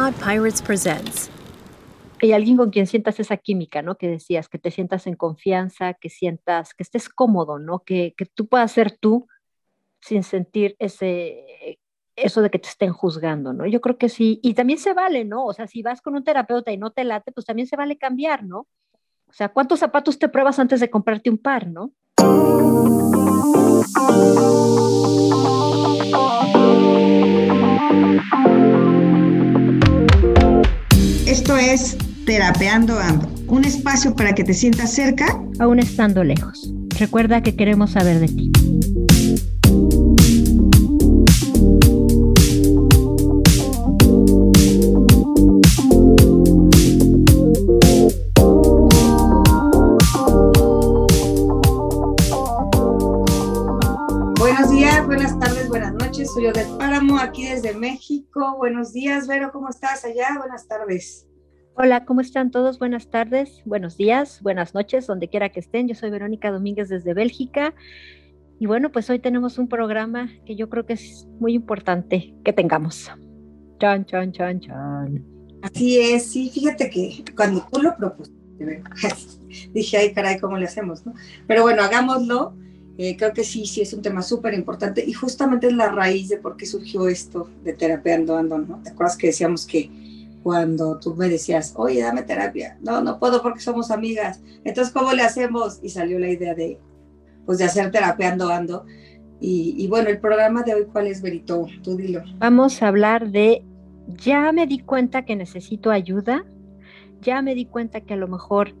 Pod Pirates presents. Hay alguien con quien sientas esa química, ¿no? Que decías, que te sientas en confianza, que sientas, que estés cómodo, ¿no? Que, que tú puedas ser tú sin sentir ese, eso de que te estén juzgando, ¿no? Yo creo que sí. Y también se vale, ¿no? O sea, si vas con un terapeuta y no te late, pues también se vale cambiar, ¿no? O sea, ¿cuántos zapatos te pruebas antes de comprarte un par, ¿no? Esto es Terapeando Ando, un espacio para que te sientas cerca, aún estando lejos. Recuerda que queremos saber de ti. Soy Odette Páramo, aquí desde México. Buenos días, Vero, ¿cómo estás allá? Buenas tardes. Hola, ¿cómo están todos? Buenas tardes, buenos días, buenas noches, donde quiera que estén. Yo soy Verónica Domínguez desde Bélgica. Y bueno, pues hoy tenemos un programa que yo creo que es muy importante que tengamos. Chan, chan, chan, chan. Así es, sí, fíjate que cuando tú lo propusiste, dije, ay, caray, ¿cómo le hacemos? No? Pero bueno, hagámoslo. Eh, creo que sí, sí es un tema súper importante y justamente es la raíz de por qué surgió esto de terapeando ando, ¿no? ¿Te acuerdas que decíamos que cuando tú me decías, oye, dame terapia? No, no puedo porque somos amigas. Entonces, ¿cómo le hacemos? Y salió la idea de, pues, de hacer terapeando ando. Y, y bueno, el programa de hoy, ¿cuál es, Berito? Tú dilo. Vamos a hablar de, ya me di cuenta que necesito ayuda, ya me di cuenta que a lo mejor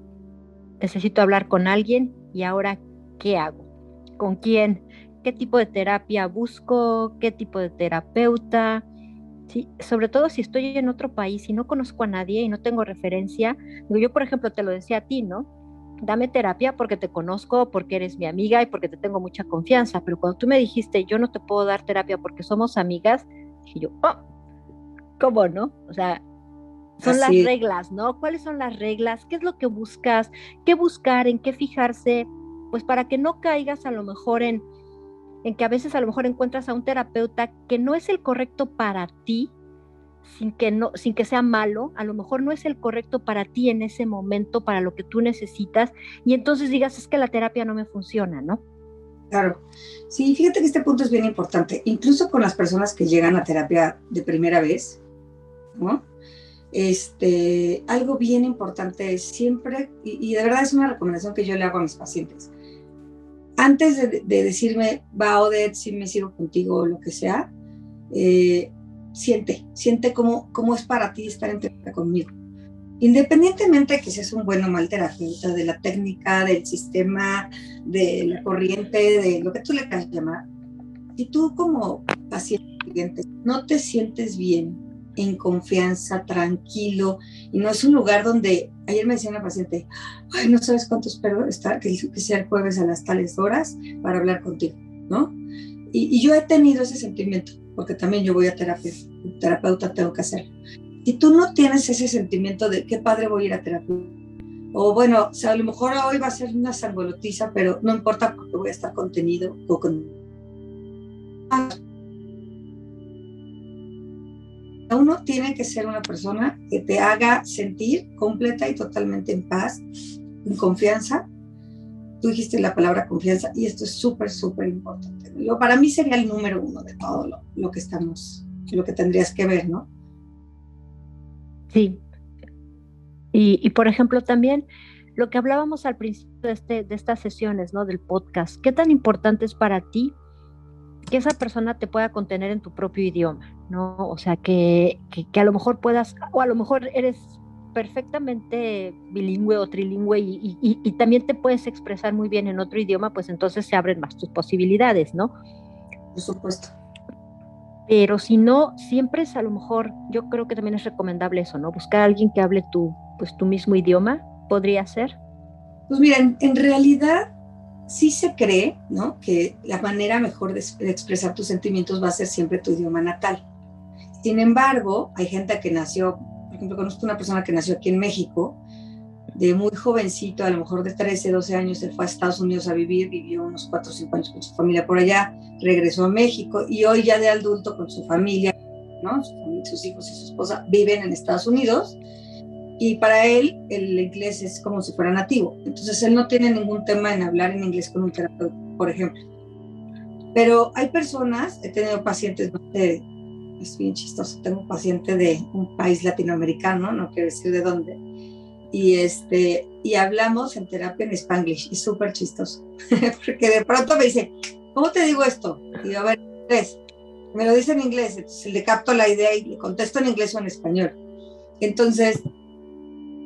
necesito hablar con alguien y ahora, ¿qué hago? Con quién, qué tipo de terapia busco, qué tipo de terapeuta. Sí, sobre todo si estoy en otro país y no conozco a nadie y no tengo referencia. yo, por ejemplo, te lo decía a ti, ¿no? Dame terapia porque te conozco, porque eres mi amiga y porque te tengo mucha confianza. Pero cuando tú me dijiste, yo no te puedo dar terapia porque somos amigas, dije yo, oh, ¿cómo no? O sea, son Así. las reglas, ¿no? ¿Cuáles son las reglas? ¿Qué es lo que buscas? ¿Qué buscar? ¿En qué fijarse? Pues para que no caigas a lo mejor en, en que a veces a lo mejor encuentras a un terapeuta que no es el correcto para ti, sin que, no, sin que sea malo, a lo mejor no es el correcto para ti en ese momento, para lo que tú necesitas, y entonces digas, es que la terapia no me funciona, ¿no? Claro. Sí, fíjate que este punto es bien importante, incluso con las personas que llegan a terapia de primera vez, ¿no? Este, algo bien importante siempre, y de verdad es una recomendación que yo le hago a mis pacientes, antes de, de decirme, va Odette, si me sigo contigo o lo que sea, eh, siente, siente cómo, cómo es para ti estar en terapia conmigo. Independientemente de que seas un buen o mal terapeuta, de la técnica, del sistema, de la corriente, de lo que tú le quieras llamar, si tú como paciente no te sientes bien, en confianza, tranquilo, y no es un lugar donde, ayer me decía una paciente, ay, no sabes cuánto espero estar, que, que sea el jueves a las tales horas para hablar contigo, ¿no? Y, y, yo he tenido ese sentimiento, porque también yo voy a terapia, terapeuta tengo que hacerlo. Si tú no tienes ese sentimiento de qué padre voy a ir a terapia, o bueno, o sea, a lo mejor hoy va a ser una sangolotiza, pero no importa porque voy a estar contenido o con uno tiene que ser una persona que te haga sentir completa y totalmente en paz, en confianza. Tú dijiste la palabra confianza y esto es súper, súper importante. Yo, para mí sería el número uno de todo lo, lo, que estamos, lo que tendrías que ver, ¿no? Sí. Y, y por ejemplo, también lo que hablábamos al principio de, este, de estas sesiones, ¿no? Del podcast, ¿qué tan importante es para ti que esa persona te pueda contener en tu propio idioma, ¿no? O sea, que, que, que, a lo mejor puedas, o a lo mejor eres perfectamente bilingüe o trilingüe y, y, y, también te puedes expresar muy bien en otro idioma, pues entonces se abren más tus posibilidades, ¿no? Por supuesto. Pero si no, siempre es a lo mejor, yo creo que también es recomendable eso, ¿no? Buscar a alguien que hable tu, pues, tu mismo idioma, podría ser. Pues mira, en, en realidad sí se cree, ¿no? Que la manera mejor de, expresar tus sentimientos va a ser siempre tu idioma natal. Sin embargo, hay gente que nació, por ejemplo, conozco una persona que nació aquí en México, de muy jovencito, a lo mejor de 13, 12 años, él fue a Estados Unidos a vivir, vivió unos 4 o 5 años con su familia por allá, regresó a México y hoy ya de adulto con su familia, ¿no? Sus hijos y su esposa viven en Estados Unidos y para él el inglés es como si fuera nativo. Entonces él no tiene ningún tema en hablar en inglés con un terapeuta, por ejemplo. Pero hay personas, he tenido pacientes, es bien chistoso, tengo un paciente de un país latinoamericano, no quiero decir de dónde, y, este, y hablamos en terapia en spanglish, y súper chistoso, porque de pronto me dice, ¿cómo te digo esto? Y digo, a ver, inglés. Me lo dice en inglés, entonces le capto la idea y le contesto en inglés o en español. Entonces,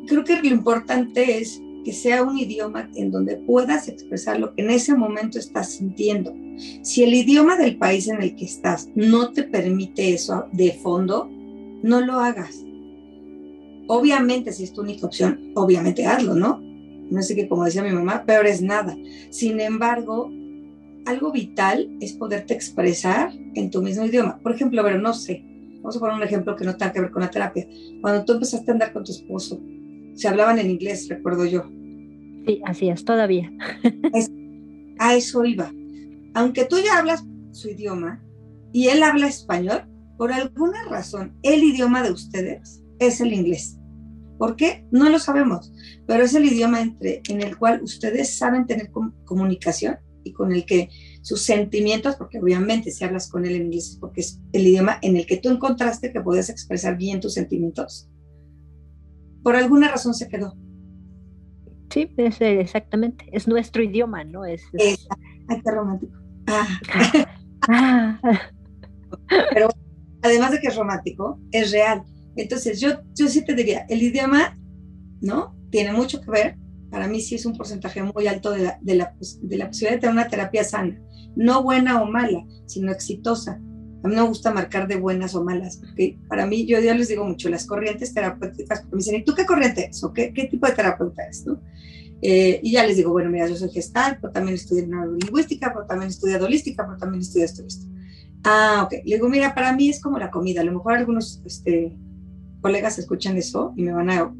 creo que lo importante es que sea un idioma en donde puedas expresar lo que en ese momento estás sintiendo. Si el idioma del país en el que estás no te permite eso de fondo, no lo hagas. Obviamente, si es tu única opción, obviamente hazlo, ¿no? No sé que como decía mi mamá, peor es nada. Sin embargo, algo vital es poderte expresar en tu mismo idioma. Por ejemplo, pero no sé, vamos a poner un ejemplo que no tenga que ver con la terapia. Cuando tú empezaste a andar con tu esposo, se hablaban en inglés, recuerdo yo. Sí, así es, todavía. a eso iba. Aunque tú ya hablas su idioma y él habla español, por alguna razón, el idioma de ustedes es el inglés. ¿Por qué? No lo sabemos, pero es el idioma entre, en el cual ustedes saben tener comunicación y con el que sus sentimientos, porque obviamente si hablas con él en inglés, porque es el idioma en el que tú encontraste que podías expresar bien tus sentimientos, por alguna razón se quedó. Sí, es, exactamente. Es nuestro idioma, ¿no? Es, Ay, qué romántico. Ah. Ah. Pero además de que es romántico, es real. Entonces, yo, yo sí te diría, el idioma, ¿no? Tiene mucho que ver. Para mí sí es un porcentaje muy alto de la, de la, de la posibilidad de tener una terapia sana. No buena o mala, sino exitosa a mí no me gusta marcar de buenas o malas, porque para mí, yo ya les digo mucho, las corrientes terapéuticas, me dicen, ¿y tú qué corriente es? ¿O qué, qué tipo de terapeuta es? ¿no? Eh, y ya les digo, bueno, mira, yo soy gestal, pero también estudié neurolingüística, pero también estudié holística, pero también estudié esto y esto. Ah, ok. Le digo, mira, para mí es como la comida. A lo mejor algunos este, colegas escuchan eso y me van a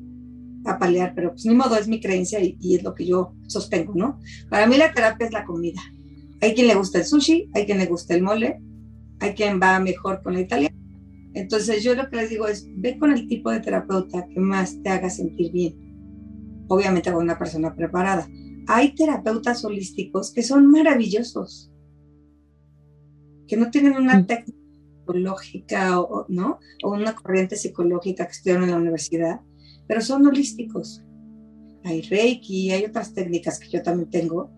apalear, pero pues ni modo, es mi creencia y, y, es lo que yo sostengo, ¿no? Para mí la terapia es la comida. Hay quien le gusta el sushi, hay quien le gusta el mole, hay quien va mejor con la italiana. Entonces yo lo que les digo es, ve con el tipo de terapeuta que más te haga sentir bien. Obviamente con una persona preparada. Hay terapeutas holísticos que son maravillosos, que no tienen una mm. técnica psicológica o, ¿no? o una corriente psicológica que estudiaron en la universidad, pero son holísticos. Hay Reiki, hay otras técnicas que yo también tengo,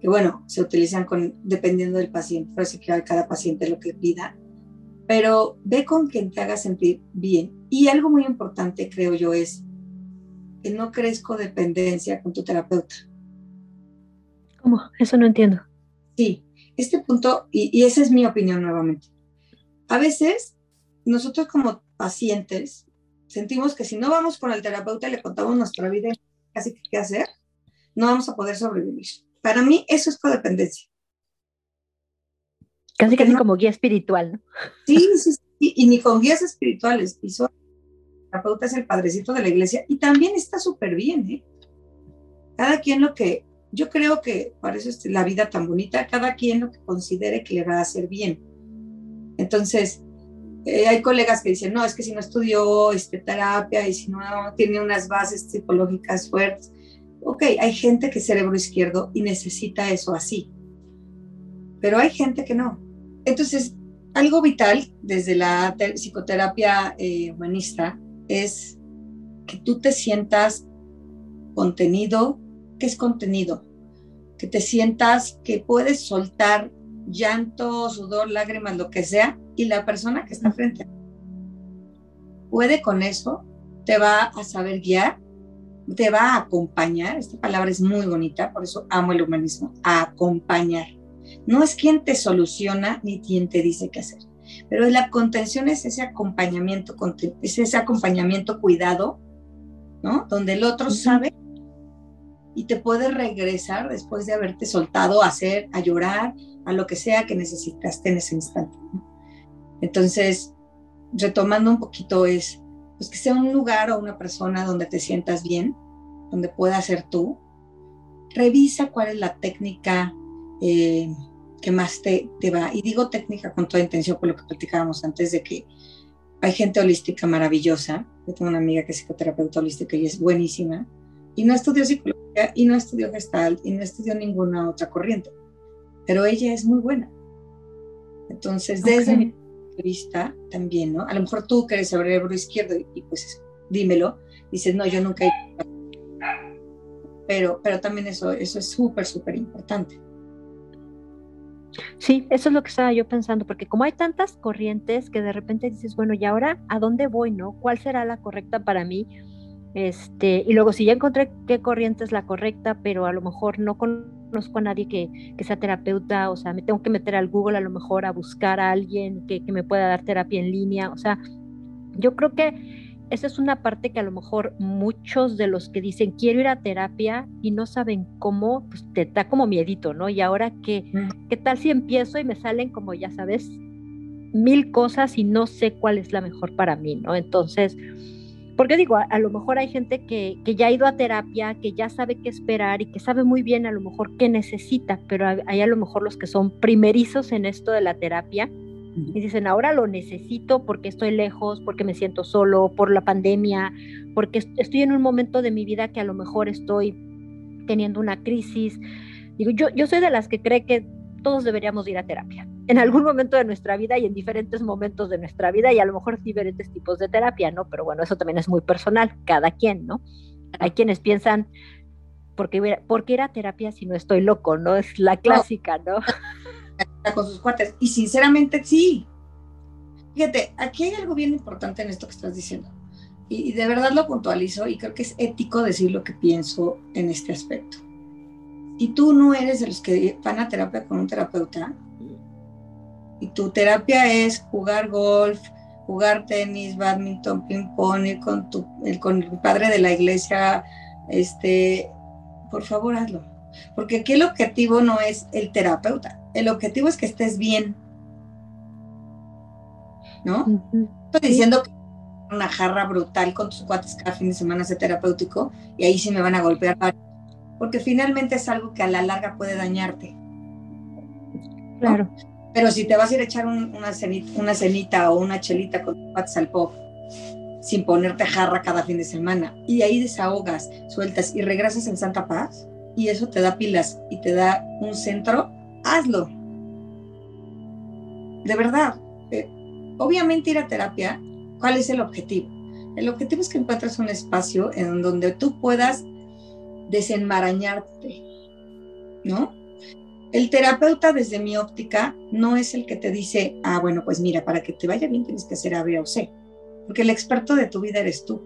que bueno, se utilizan con, dependiendo del paciente, parece que cada paciente lo que pida, pero ve con quien te haga sentir bien. Y algo muy importante, creo yo, es que no crees codependencia con tu terapeuta. ¿Cómo? Eso no entiendo. Sí, este punto, y, y esa es mi opinión nuevamente. A veces, nosotros como pacientes, sentimos que si no vamos con el terapeuta y le contamos nuestra vida, casi que qué hacer, no vamos a poder sobrevivir. Para mí eso es codependencia. Casi casi como guía espiritual, ¿no? Sí, sí, sí, y ni con guías espirituales. Y el terapeuta es el padrecito de la iglesia y también está súper bien, ¿eh? Cada quien lo que, yo creo que para eso es la vida tan bonita, cada quien lo que considere que le va a hacer bien. Entonces, eh, hay colegas que dicen, no, es que si no estudió este, terapia y si no tiene unas bases psicológicas fuertes, ok, hay gente que es cerebro izquierdo y necesita eso así, pero hay gente que no. Entonces, algo vital desde la psicoterapia eh, humanista es que tú te sientas contenido, ¿qué es contenido? Que te sientas que puedes soltar llanto, sudor, lágrimas, lo que sea, y la persona que está frente a ti puede con eso, te va a saber guiar te va a acompañar, esta palabra es muy bonita, por eso amo el humanismo, a acompañar. No es quien te soluciona ni quien te dice qué hacer, pero la contención es ese acompañamiento, es ese acompañamiento cuidado, ¿no? Donde el otro sabe y te puede regresar después de haberte soltado a hacer, a llorar, a lo que sea que necesitaste en ese instante. Entonces, retomando un poquito es, pues que sea un lugar o una persona donde te sientas bien, donde puedas ser tú. Revisa cuál es la técnica eh, que más te, te, va. Y digo técnica con toda intención por lo que platicábamos antes de que hay gente holística maravillosa. Yo tengo una amiga que es psicoterapeuta holística y es buenísima. Y no estudió psicología, y no estudió gestalt, y no estudió ninguna otra corriente. Pero ella es muy buena. Entonces, desde mi punto de vista también, ¿no? A lo mejor tú que eres cerebro izquierdo y, pues dímelo, dices, no, yo nunca he... Pero, pero también eso, eso es súper, súper importante. Sí, eso es lo que estaba yo pensando, porque como hay tantas corrientes que de repente dices, bueno, ¿y ahora a dónde voy, no? ¿Cuál será la correcta para mí? Este, y luego si ya encontré qué corriente es la correcta, pero a lo mejor no conozco a nadie que, que sea terapeuta, o sea, me tengo que meter al Google a lo mejor a buscar a alguien que, que me pueda dar terapia en línea, o sea, yo creo que esa es una parte que a lo mejor muchos de los que dicen quiero ir a terapia y no saben cómo, pues te da como miedito, ¿no? Y ahora qué, ¿qué tal si empiezo y me salen como ya sabes mil cosas y no sé cuál es la mejor para mí, ¿no? Entonces, porque digo, a, lo mejor hay gente que, que, ya ha ido a terapia, que ya sabe qué esperar y que sabe muy bien a lo mejor qué necesita, pero hay a lo mejor los que son primerizos en esto de la terapia y dicen, ahora lo necesito porque estoy lejos, porque me siento solo, por la pandemia, porque estoy en un momento de mi vida que a lo mejor estoy teniendo una crisis. Digo, yo, yo soy de las que cree que todos deberíamos ir a terapia en algún momento de nuestra vida y en diferentes momentos de nuestra vida y a lo mejor diferentes tipos de terapia, ¿no? Pero bueno, eso también es muy personal, cada quien, ¿no? Hay quienes piensan, ¿por qué, ¿por qué ir a terapia si no estoy loco, no? Es la clásica, ¿no? con sus cuates. Y sinceramente sí. Fíjate, aquí hay algo bien importante en esto que estás diciendo. Y, de verdad lo puntualizo y creo que es ético decir lo que pienso en este aspecto. Si tú no eres de los que van a terapia con un terapeuta y tu terapia es jugar golf, jugar tenis, badminton, ping pong, ir con, tu, el, con el padre de la iglesia, este, por favor hazlo. Porque aquí el objetivo no es el terapeuta, el objetivo es que estés bien. ¿No? Estoy diciendo que una jarra brutal con tus cuates cada fin de semana sea terapéutico y ahí sí me van a golpear porque finalmente es algo que a la larga puede dañarte. Claro. Pero si te vas a ir a echar una, cenita, una cenita o una chelita con cuates al pop sin ponerte jarra cada fin de semana y ahí desahogas, sueltas y regresas en santa paz y eso te da pilas y te da un centro, hazlo. De verdad. Eh, obviamente ir a terapia, ¿cuál es el objetivo? El objetivo es que encuentres un espacio en donde tú puedas desenmarañarte, ¿no? El terapeuta, desde mi óptica, no es el que te dice, ah, bueno, pues mira, para que te vaya bien tienes que hacer A, B o C, porque el experto de tu vida eres tú.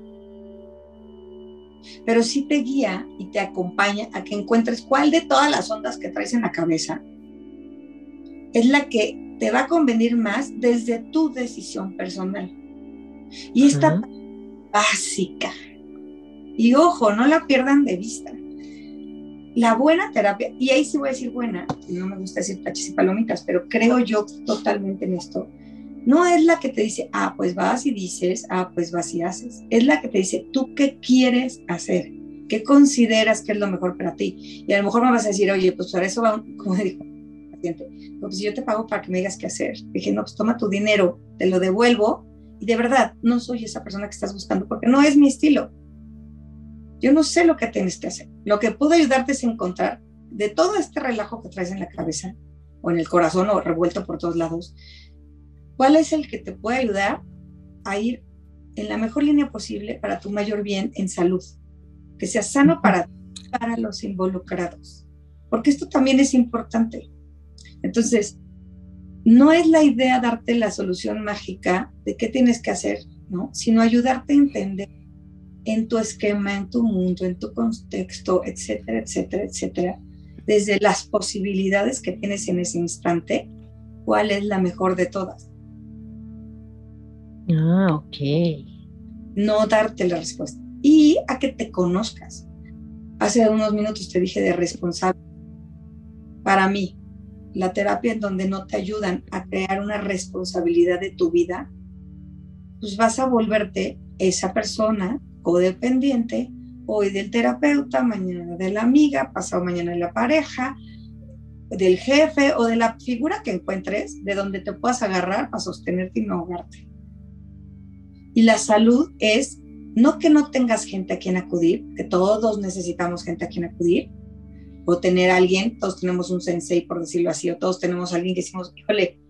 Pero sí te guía y te acompaña a que encuentres cuál de todas las ondas que traes en la cabeza es la que te va a convenir más desde tu decisión personal. Y esta básica. Y ojo, no la pierdan de vista. La buena terapia, y ahí sí voy a decir buena, no me gusta decir tachis y palomitas, pero creo yo totalmente en esto, no es la que te dice, ah, pues vas y dices, ah, pues vas y haces. Es la que te dice, tú qué quieres hacer, qué consideras que es lo mejor para ti. Y a lo mejor me vas a decir, oye, pues para eso va, como dijo pues yo te pago para que me digas qué hacer. Dije, no, pues toma tu dinero, te lo devuelvo. Y de verdad, no soy esa persona que estás buscando porque no es mi estilo. Yo no sé lo que tienes que hacer. Lo que puedo ayudarte es encontrar de todo este relajo que traes en la cabeza o en el corazón o revuelto por todos lados, cuál es el que te puede ayudar a ir en la mejor línea posible para tu mayor bien en salud, que sea sano para, para los involucrados, porque esto también es importante. Entonces, no es la idea darte la solución mágica de qué tienes que hacer, ¿no? Sino ayudarte a entender en tu esquema, en tu mundo, en tu contexto, etcétera, etcétera, etcétera, desde las posibilidades que tienes en ese instante, cuál es la mejor de todas. Ah, ok. No darte la respuesta. Y a que te conozcas. Hace unos minutos te dije de responsable. Para mí, la terapia en donde no te ayudan a crear una responsabilidad de tu vida, pues vas a volverte esa persona codependiente, hoy del terapeuta, mañana de la amiga, pasado mañana de la pareja, del jefe o de la figura que encuentres de donde te puedas agarrar para sostenerte y no ahogarte. Y la salud es no que no tengas gente a quien acudir, que todos necesitamos gente a quien acudir, o tener alguien, todos tenemos un sensei, por decirlo así, o todos tenemos alguien que decimos, híjole,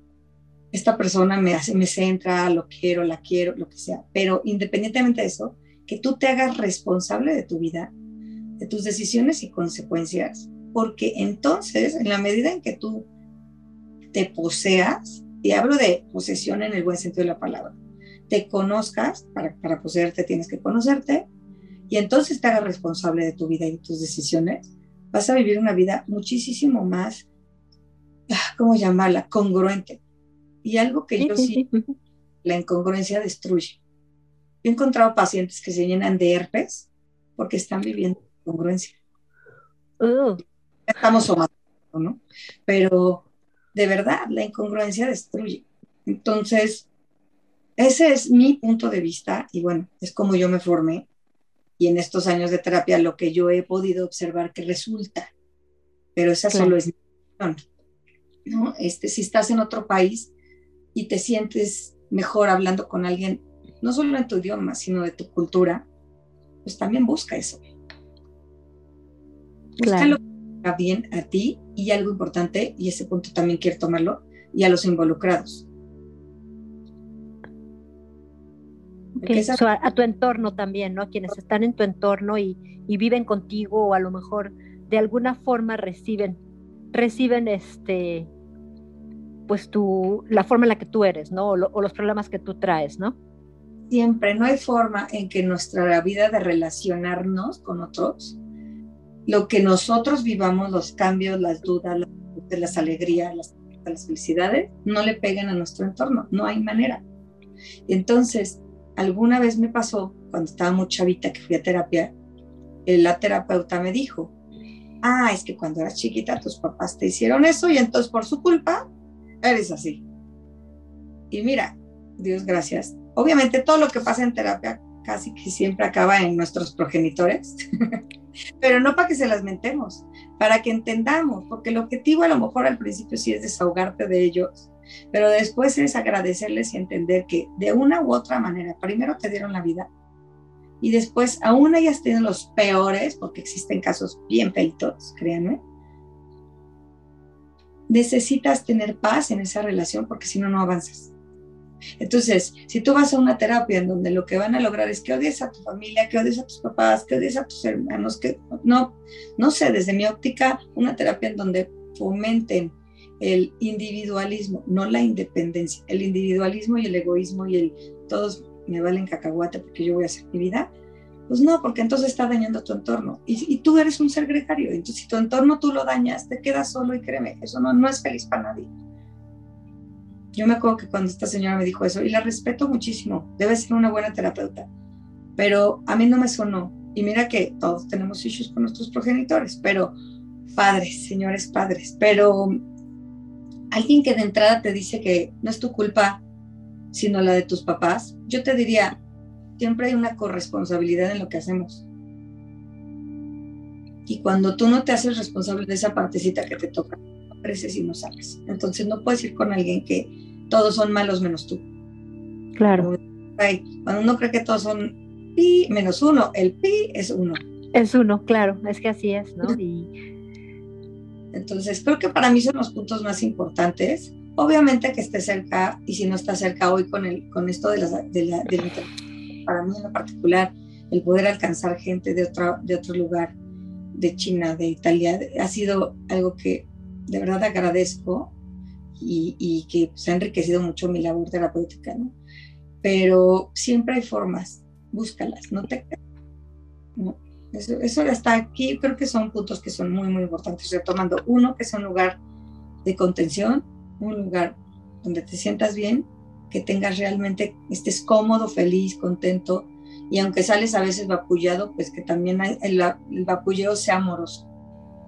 esta persona me, hace, me centra, lo quiero, la quiero, lo que sea. Pero independientemente de eso, que tú te hagas responsable de tu vida, de tus decisiones y consecuencias, porque entonces, en la medida en que tú te poseas, y hablo de posesión en el buen sentido de la palabra, te conozcas, para, para poseerte tienes que conocerte, y entonces te hagas responsable de tu vida y de tus decisiones, vas a vivir una vida muchísimo más, ah, ¿cómo llamarla? Congruente. Y algo que yo sí, la incongruencia destruye. Yo he encontrado pacientes que se llenan de herpes porque están viviendo incongruencia. Uh. Estamos somatizando, ¿no? Pero de verdad, la incongruencia destruye. Entonces, ese es mi punto de vista y bueno, es como yo me formé y en estos años de terapia lo que yo he podido observar que resulta. Pero esa solo es mi opinión. ¿no? Este, si estás en otro país y te sientes mejor hablando con alguien, no solo en tu idioma, sino de tu cultura, pues también busca eso. Busca lo que bien a ti y algo importante, y ese punto también quiero tomarlo, y a los involucrados. a, tu entorno también, ¿no? Quienes están en tu entorno y, viven contigo o a lo mejor de alguna forma reciben, reciben este, pues tu, la forma en la que tú eres, ¿no? O, los problemas que tú traes, ¿no? Siempre, no hay forma en que nuestra vida de relacionarnos con otros, lo que nosotros vivamos, los cambios, las dudas, las, alegrías, las, las felicidades, no le peguen a nuestro entorno, no hay manera. Entonces, alguna vez me pasó, cuando estaba muy chavita que fui a terapia, eh, la terapeuta me dijo, ah, es que cuando eras chiquita tus papás te hicieron eso y entonces por su culpa eres así. Y mira, Dios gracias. Obviamente todo lo que pasa en terapia casi que siempre acaba en nuestros progenitores, pero no para que se las mentemos, para que entendamos, porque el objetivo a lo mejor al principio sí es desahogarte de ellos, pero después es agradecerles y entender que de una u otra manera, primero te dieron la vida y después aún hayas tenido los peores, porque existen casos bien feitos, créanme, necesitas tener paz en esa relación porque si no, no avanzas. Entonces, si tú vas a una terapia en donde lo que van a lograr es que odies a tu familia, que odies a tus papás, que odies a tus hermanos, que no, no sé, desde mi óptica, una terapia en donde fomenten el individualismo, no la independencia, el individualismo y el egoísmo y el todos me valen cacahuate porque yo voy a hacer mi vida, pues no, porque entonces está dañando tu entorno. Y, tú eres un ser gregario, entonces si tu entorno tú lo dañas, te quedas solo y créeme, eso no, no es feliz para nadie. Yo me acuerdo que cuando esta señora me dijo eso, y la respeto muchísimo, debe ser una buena terapeuta, pero a mí no me sonó. Y mira que todos tenemos issues con nuestros progenitores, pero padres, señores padres, pero alguien que de entrada te dice que no es tu culpa, sino la de tus papás, yo te diría, siempre hay una corresponsabilidad en lo que hacemos. Y cuando tú no te haces responsable de esa partecita que te toca, creces y no sabes. Entonces no puedes ir con alguien que todos son malos menos tú. Claro. Cuando uno cree que todos son pi menos uno, el pi es uno. Es uno, claro, es que así es, ¿no? Y entonces, creo que para mí son los puntos más importantes. Obviamente que esté cerca, y si no está cerca hoy con, el, con esto de la, de la, para mí en lo particular, el poder alcanzar gente de otro, de otro lugar, de China, de Italia, ha sido algo que de verdad agradezco y, y que se ha enriquecido mucho mi labor terapéutica, ¿no? Pero siempre hay formas, búscalas, no te... ¿no? Eso, eso hasta aquí creo que son puntos que son muy, muy importantes. Retomando, uno, que es un lugar de contención, un lugar donde te sientas bien, que tengas realmente, estés cómodo, feliz, contento, y aunque sales a veces vapullado, pues que también el, el vapulleo sea amoroso,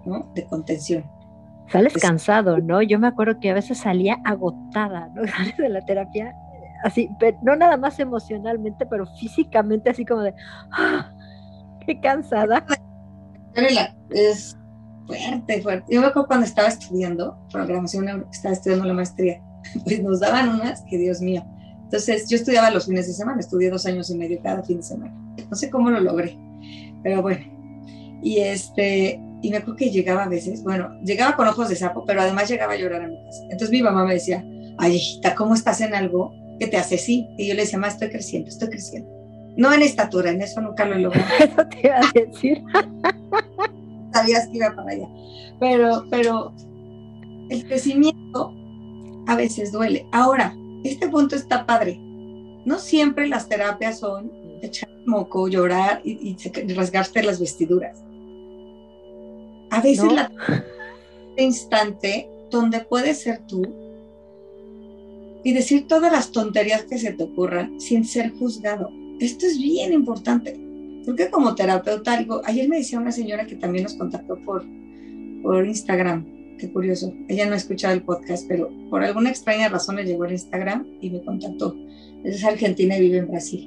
¿no? De contención. Sales cansado, ¿no? Yo me acuerdo que a veces salía agotada, ¿no? Sales de la terapia, así, no nada más emocionalmente, pero físicamente, así como de, ¡ah! Qué cansada. Es fuerte, fuerte. Yo me acuerdo cuando estaba estudiando programación, estaba estudiando la maestría, pues nos daban unas que Dios mío. Entonces, yo estudiaba los fines de semana, estudié dos años y medio cada fin de semana. No sé cómo lo logré, pero bueno. Y este, y me acuerdo que llegaba a veces, bueno, llegaba con ojos de sapo, pero además llegaba a llorar a mi casa. Entonces mi mamá me decía, ay, hijita, ¿cómo estás en algo que te hace así? Y yo le decía, mamá, estoy creciendo, estoy creciendo. No en estatura, en eso nunca lo logrado. Eso te iba a decir. Sabías que iba para allá. Pero, pero el crecimiento a veces duele. Ahora, este punto está padre. No siempre las terapias son echar moco, llorar y, y rasgarte las vestiduras. A veces la instante donde puedes ser tú y decir todas las tonterías que se te ocurran sin ser juzgado. Esto es bien importante, porque como terapeuta, algo, ayer me decía una señora que también nos contactó por, por Instagram, qué curioso, ella no ha escuchado el podcast, pero por alguna extraña razón le llegó el Instagram y me contactó. Es argentina y vive en Brasil.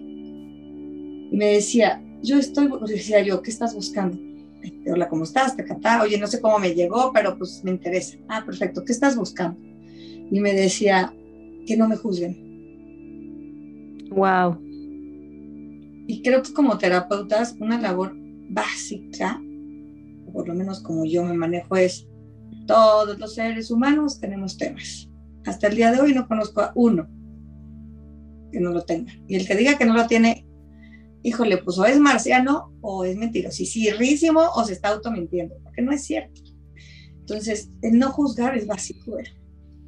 Y me decía, yo estoy, decía yo, ¿qué estás buscando? Este, hola, ¿cómo estás? Te Oye, no sé cómo me llegó, pero pues me interesa. Ah, perfecto, ¿qué estás buscando? Y me decía, que no me juzguen. Wow. Y creo que como terapeutas, una labor básica, por lo menos como yo me manejo, es todos los seres humanos tenemos temas. Hasta el día de hoy no conozco a uno que no lo tenga. Y el que diga que no lo tiene, híjole, pues o es marciano o es mentirosísimo o se está automintiendo, porque no es cierto. Entonces, el no juzgar es básico.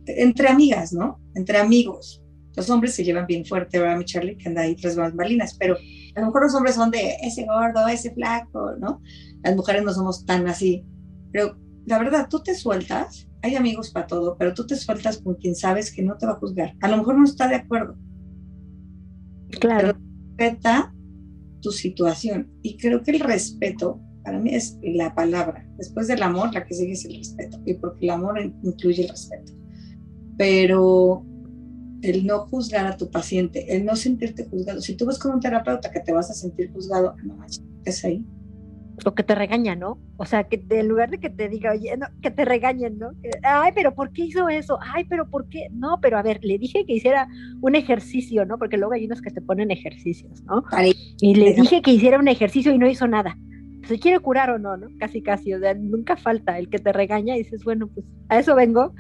Entre amigas, ¿no? Entre amigos. Los hombres se llevan bien fuerte, ¿verdad, mi Charlie? Que anda ahí tras bambalinas, pero a lo mejor los hombres son de ese gordo, ese flaco, ¿no? Las mujeres no somos tan así. Pero la verdad, tú te sueltas, hay amigos para todo, pero tú te sueltas con quien sabes que no te va a juzgar. A lo mejor no está de acuerdo. Claro. Pero respeta tu situación. Y creo que el respeto, para mí es la palabra. Después del amor, la que sigue es el respeto. Y porque el amor incluye el respeto. Pero el no juzgar a tu paciente, el no sentirte juzgado. Si tú vas con un terapeuta que te vas a sentir juzgado, no es ahí. O que te regaña, ¿no? O sea, que en lugar de que te diga, oye, no, que te regañen, ¿no? Ay, pero ¿por qué hizo eso? Ay, pero ¿por qué? No, pero a ver, le dije que hiciera un ejercicio, ¿no? Porque luego hay unos que te ponen ejercicios, ¿no? Y le dije que hiciera un ejercicio y no hizo nada. ¿Se quiere curar o no, no? Casi, casi. O sea, nunca falta el que te regaña y dices, bueno, pues a eso vengo.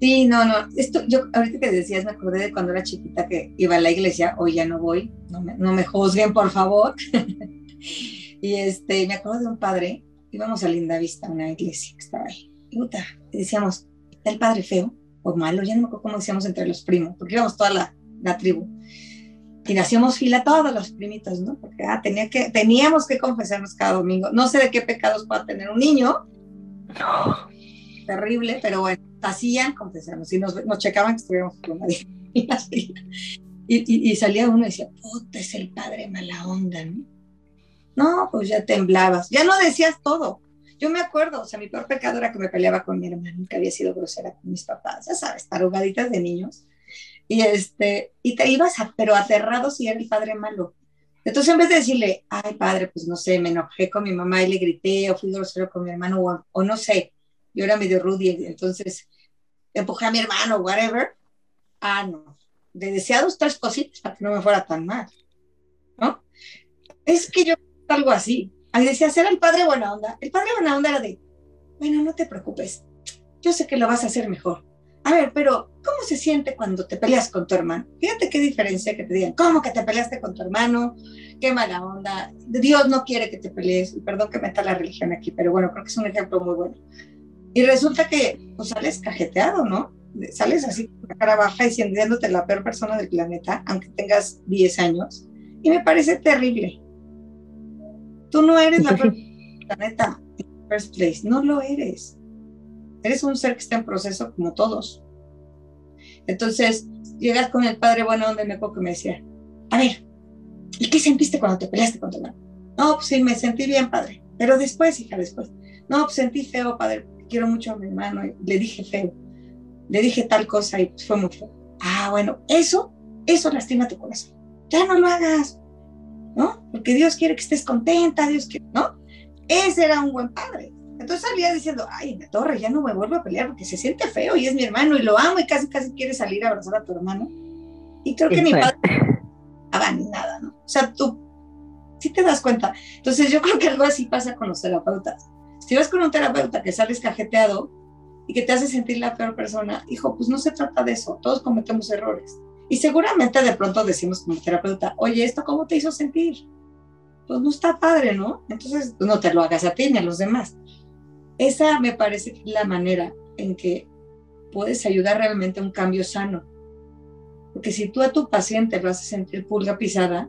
Sí, no, no. Esto, yo ahorita que decías, me acordé de cuando era chiquita que iba a la iglesia, hoy ya no voy, no me, no me juzguen, por favor. y este, me acuerdo de un padre, íbamos a Linda Vista, una iglesia que estaba ahí. Y, puta, y decíamos, ¿está el padre feo o malo? Ya no me acuerdo cómo decíamos entre los primos, porque íbamos toda la, la tribu. Y hacíamos fila todos los primitos, ¿no? Porque ah, tenía que, teníamos que confesarnos cada domingo. No sé de qué pecados pueda tener un niño. No. Terrible, pero bueno hacían confesarnos y nos, nos checaban que estuviéramos con nadie. Y, y, salía uno y decía, puta, es el padre mala onda, ¿no? No, pues ya temblabas, ya no decías todo. Yo me acuerdo, o sea, mi peor pecado era que me peleaba con mi hermano, que había sido grosera con mis papás, ya sabes, tarugaditas de niños. Y, este, y te ibas, pero aterrado si era el padre malo. Entonces, en vez de decirle, ay, padre, pues no sé, me enojé con mi mamá y le grité, o fui grosero con mi hermano, o, o no sé, yo era medio rudy, entonces empujé a mi hermano, whatever. Ah, no. Le decía dos, tres cositas para que no me fuera tan mal. ¿No? Es que yo algo así. Ahí decía, ser el padre buena onda. El padre buena onda era de, bueno, no te preocupes. Yo sé que lo vas a hacer mejor. A ver, pero ¿cómo se siente cuando te peleas con tu hermano? Fíjate qué diferencia que te digan, ¿cómo que te peleaste con tu hermano? Qué mala onda. Dios no quiere que te pelees. Perdón que meta la religión aquí, pero bueno, creo que es un ejemplo muy bueno. Y resulta que pues, sales cajeteado, ¿no? Sales así con la cara baja y sintiéndote la peor persona del planeta, aunque tengas 10 años. Y me parece terrible. Tú no eres la planeta, en first place. No lo eres. Eres un ser que está en proceso como todos. Entonces, llegas con el padre bueno donde me acuerdo que me decía, a ver, ¿y qué sentiste cuando te peleaste con tu hermano? No, pues sí, me sentí bien, padre. Pero después, hija, después. No, pues sentí feo, padre quiero mucho a mi hermano, le dije feo, le dije tal cosa y fue muy feo. Ah, bueno, eso, eso lastima tu corazón. Ya no lo hagas, ¿no? Porque Dios quiere que estés contenta, Dios quiere, ¿no? Ese era un buen padre. Entonces salía diciendo, ay, la torre, ya no me vuelvo a pelear porque se siente feo y es mi hermano y lo amo y casi, casi quiere salir a abrazar a tu hermano. Y creo que ni padre hagan nada, ¿no? O sea, tú sí te das cuenta. Entonces yo creo que algo así pasa con los terapeutas. Si vas con un terapeuta que sales cajeteado y que te hace sentir la peor persona, hijo, pues no se trata de eso, todos cometemos errores. Y seguramente de pronto decimos como terapeuta, oye, ¿esto cómo te hizo sentir? Pues no está padre, ¿no? Entonces pues no te lo hagas a ti ni a los demás. Esa me parece la manera en que puedes ayudar realmente a un cambio sano. Porque si tú a tu paciente lo haces sentir pulga pisada,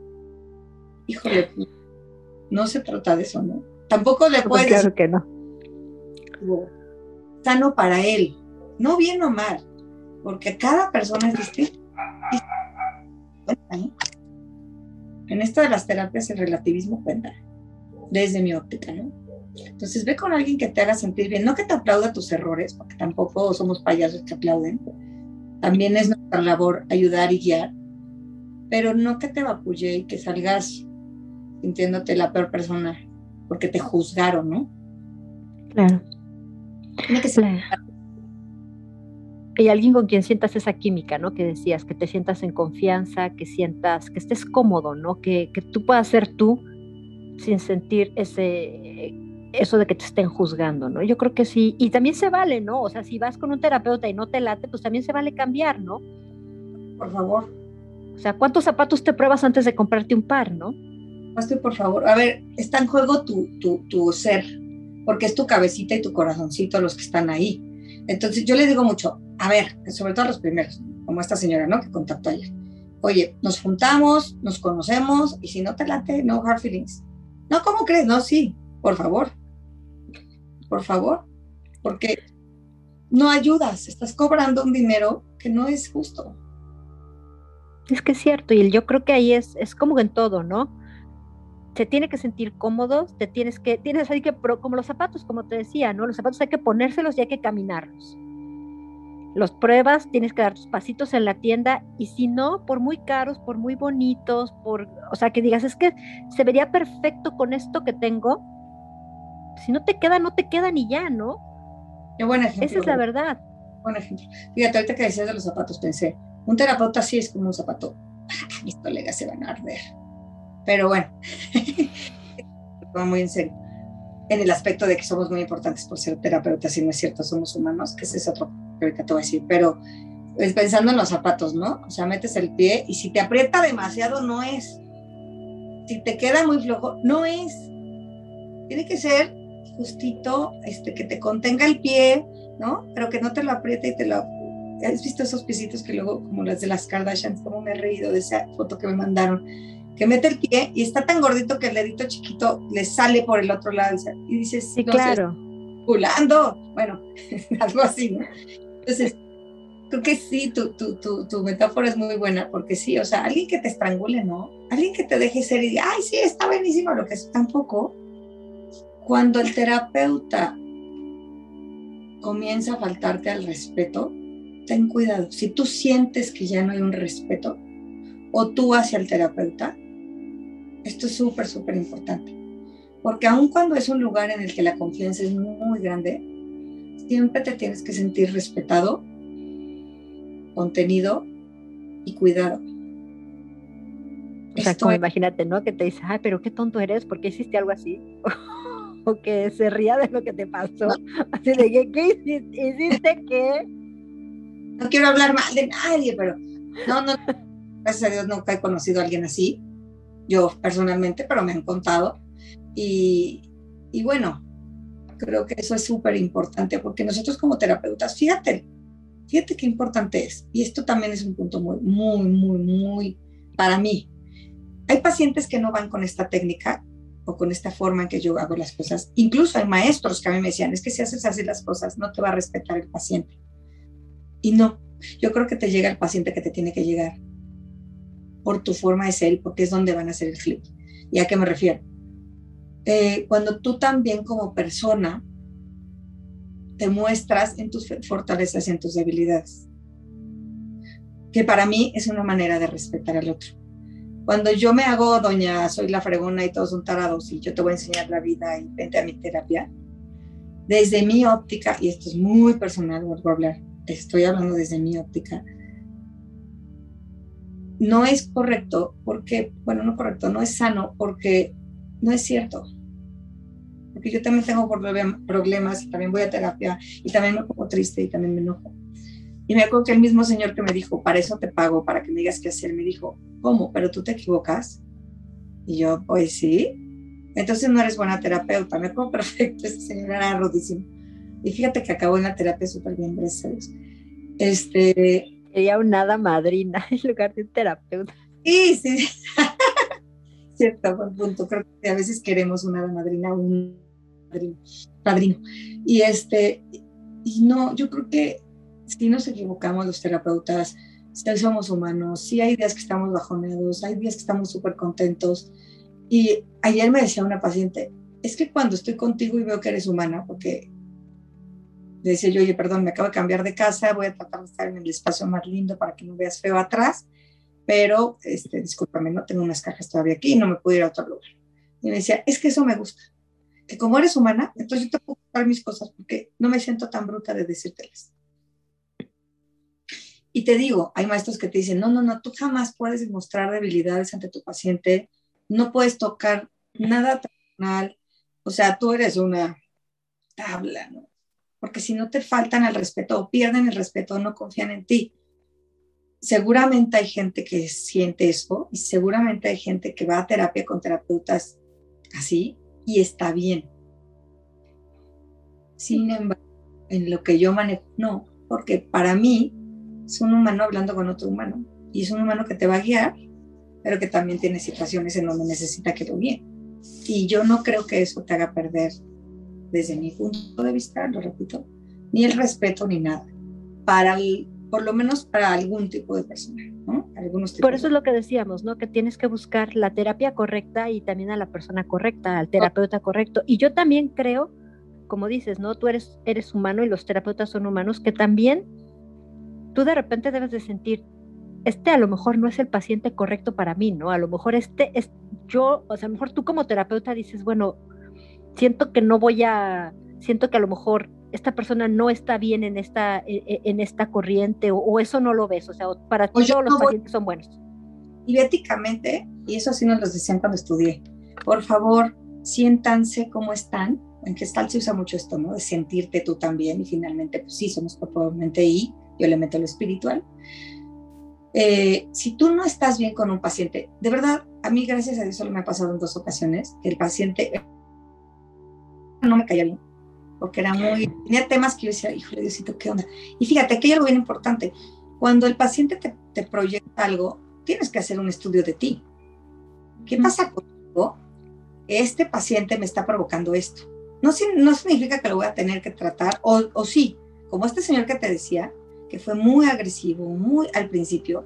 híjole, no se trata de eso, ¿no? Tampoco le puedes... Claro que no. Sano para él, no bien o mal, porque cada persona es distinta. ¿Eh? En esto de las terapias el relativismo cuenta, desde mi óptica, ¿no? Entonces ve con alguien que te haga sentir bien, no que te aplauda tus errores, porque tampoco somos payasos que aplauden. También es nuestra labor ayudar y guiar, pero no que te vapulle y que salgas sintiéndote la peor persona porque te juzgaron, ¿no? Claro. Tiene que ser. Y alguien con quien sientas esa química, ¿no? Que decías, que te sientas en confianza, que sientas, que estés cómodo, ¿no? Que, que tú puedas ser tú sin sentir ese eso de que te estén juzgando, ¿no? Yo creo que sí, y también se vale, ¿no? O sea, si vas con un terapeuta y no te late, pues también se vale cambiar, ¿no? Por favor. O sea, ¿cuántos zapatos te pruebas antes de comprarte un par, no? Estoy, por favor. A ver, está en juego tu, tu, tu ser, porque es tu cabecita y tu corazoncito los que están ahí. Entonces, yo le digo mucho, a ver, sobre todo los primeros, como esta señora, ¿no? Que contactó ayer. Oye, nos juntamos, nos conocemos, y si no te late, no hard feelings. No, ¿cómo crees? No, sí, por favor. Por favor. Porque no ayudas, estás cobrando un dinero que no es justo. Es que es cierto, y yo creo que ahí es, es como en todo, ¿no? Se tiene que sentir cómodos, te tienes que, tienes que, como los zapatos, como te decía, ¿no? Los zapatos hay que ponérselos y hay que caminarlos los pruebas, tienes que dar tus pasitos en la tienda y si no, por muy caros, por muy bonitos, por, o sea, que digas, es que se vería perfecto con esto que tengo, si no te queda, no te queda ni ya, ¿no? Qué buen ejemplo. Esa es la verdad. Buen ejemplo. Fíjate, ahorita que decías de los zapatos, pensé, un terapeuta sí es como un zapato, mis colegas se van a arder. Pero bueno, muy en serio. En el aspecto de que somos muy importantes por ser terapeutas, y no es cierto, somos humanos, que ese es otro que ahorita te voy a decir, pero es pensando en los zapatos, ¿no? O sea, metes el pie y si te aprieta demasiado, no es. Si te queda muy flojo, no es. Tiene que ser justito, este, que te contenga el pie, ¿no? Pero que no te lo apriete y te lo... ¿Has visto esos piecitos que luego, como las de las Kardashians, como me he reído de esa foto que me mandaron? Que mete el pie y está tan gordito que el dedito chiquito le sale por el otro lado y dices, sí, claro. Pulando, bueno, algo así, ¿no? Entonces, creo que sí, tu, tu, tu, tu, metáfora es muy buena, porque sí, o sea, alguien que te estrangule, ¿no? Alguien que te deje ser y diga, ay, sí, está buenísimo lo que es, tampoco. Cuando el terapeuta comienza a faltarte al respeto, ten cuidado. Si tú sientes que ya no hay un respeto, o tú hacia el terapeuta, esto es súper, súper importante. Porque aun cuando es un lugar en el que la confianza es muy grande, siempre te tienes que sentir respetado, contenido y cuidado. O sea, como imagínate, ¿no? Que te dice, ay, pero qué tonto eres, ¿por qué hiciste algo así? o que se ría de lo que te pasó. Así de que, ¿qué hiciste? ¿Hiciste qué? No quiero hablar mal de nadie, pero no, no, gracias a Dios nunca he conocido a alguien así, yo personalmente, pero me han contado. Y, y bueno, Creo que eso es súper importante porque nosotros como terapeutas, fíjate, fíjate qué importante es. Y esto también es un punto muy, muy, muy, muy para mí. Hay pacientes que no van con esta técnica o con esta forma en que yo hago las cosas. Incluso hay maestros que a mí me decían, es que si haces así las cosas, no te va a respetar el paciente. Y no, yo creo que te llega el paciente que te tiene que llegar por tu forma de ser, porque es donde van a hacer el clic. ¿Y a qué me refiero? Eh, cuando tú también como persona te muestras en tus fortalezas y en tus debilidades, que para mí es una manera de respetar al otro. Cuando yo me hago doña, soy la fregona y todos son tarados y yo te voy a enseñar la vida y vente a mi terapia, desde mi óptica, y esto es muy personal, vuelvo a hablar, estoy hablando desde mi óptica, no es correcto porque, bueno, no correcto, no es sano porque no es cierto. Porque yo también tengo problemas y también voy a terapia y también me pongo triste y también me enojo. Y me acuerdo que el mismo señor que me dijo, para eso te pago, para que me digas qué hacer, me dijo, ¿cómo? ¿Pero tú te equivocas? Y yo, pues sí. Entonces no eres buena terapeuta. Me acuerdo perfecto, ese señor era rudísimo. Y fíjate que acabó en la terapia súper bien, gracias Este, Sería un nada madrina en lugar de un terapeuta. Sí, sí. Cierto, buen punto. Creo que a veces queremos una madrina un padrino. Y este, y no, yo creo que si nos equivocamos los terapeutas, si somos humanos, si hay días que estamos bajoneados, hay días que estamos súper contentos. Y ayer me decía una paciente, es que cuando estoy contigo y veo que eres humana, porque le decía yo, oye, perdón, me acabo de cambiar de casa, voy a tratar de estar en el espacio más lindo para que no veas feo atrás, pero, este, discúlpame, no tengo unas cajas todavía aquí y no me puedo ir a otro lugar. Y me decía, es que eso me gusta, que como eres humana, entonces yo te puedo contar mis cosas porque no me siento tan bruta de decírtelas. Y te digo, hay maestros que te dicen, no, no, no, tú jamás puedes demostrar debilidades ante tu paciente, no puedes tocar nada personal, o sea, tú eres una tabla, ¿no? porque si no te faltan el respeto o pierden el respeto o no confían en ti. Seguramente hay gente que siente eso y seguramente hay gente que va a terapia con terapeutas así y está bien. Sin embargo, en lo que yo manejo, no, porque para mí es un humano hablando con otro humano y es un humano que te va a guiar, pero que también tiene situaciones en donde necesita que lo guíe. Y yo no creo que eso te haga perder desde mi punto de vista, lo repito, ni el respeto ni nada, para por lo menos para algún tipo de persona, ¿no? Algunos por eso es lo que decíamos, ¿no? Que tienes que buscar la terapia correcta y también a la persona correcta, al terapeuta correcto. Y yo también creo, como dices, ¿no? Tú eres, eres humano y los terapeutas son humanos, que también tú de repente debes de sentir, este a lo mejor no es el paciente correcto para mí, ¿no? A lo mejor este es yo, o sea, a lo mejor tú como terapeuta dices, bueno, siento que no voy a, siento que a lo mejor esta persona no está bien en esta, e, e, en esta corriente o, eso no lo ves, o sea, para ti todos los pacientes son buenos. Y éticamente, y eso sí nos lo decían cuando estudié, por favor, siéntanse cómo están, en que tal se usa mucho esto, ¿no? De sentirte tú también y finalmente, pues sí, somos probablemente y yo le meto lo espiritual. Eh, si tú no estás bien con un paciente, de verdad, a mí gracias a Dios solo me ha pasado en dos ocasiones, que el paciente no me caía bien, porque era muy, tenía temas que yo decía, híjole, Diosito, ¿qué onda? Y fíjate, que hay algo bien importante, cuando el paciente te, te proyecta algo, tienes que hacer un estudio de ti. ¿Qué pasa contigo? Este paciente me está provocando esto. No, no significa que lo voy a tener que tratar, o, o sí, como este señor que te decía, que fue muy agresivo, muy al principio,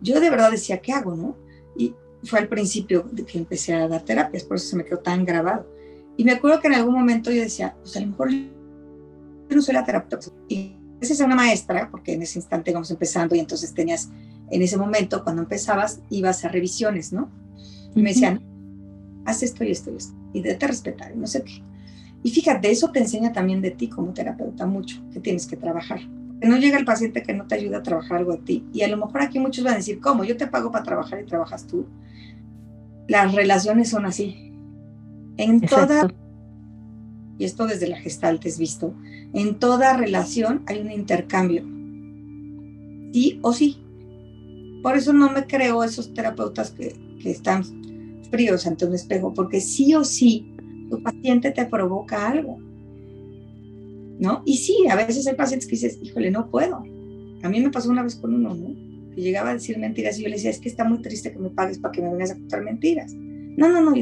yo de verdad decía, ¿qué hago, no? Y fue al principio de que empecé a dar terapias, por eso se me quedó tan grabado. Y me acuerdo que en algún momento yo decía, pues a lo mejor yo no soy la terapeuta. Y esa es una maestra, porque en ese instante íbamos empezando y entonces tenías, en ese momento, cuando empezabas, ibas a revisiones, ¿no? Y me decían, haz esto y esto y esto, y de te respetar, y no sé qué. Y fíjate, eso te enseña también de ti como terapeuta mucho, que tienes que trabajar. Que no llega el paciente que no te ayuda a trabajar algo de ti. Y a lo mejor aquí muchos van a decir, ¿cómo? Yo te pago para trabajar y trabajas tú. Las relaciones son así en toda, y esto desde la gestalt es visto, en toda relación hay un intercambio. Sí o sí. Por eso no me creo esos terapeutas que, que están fríos ante un espejo, porque sí o sí tu paciente te provoca algo. ¿No? Y sí, a veces hay pacientes que dices, híjole, no puedo. A mí me pasó una vez con uno, ¿no? Que llegaba a decir mentiras y yo le decía, es que está muy triste que me pagues para que me vengas a contar mentiras. No, no, no,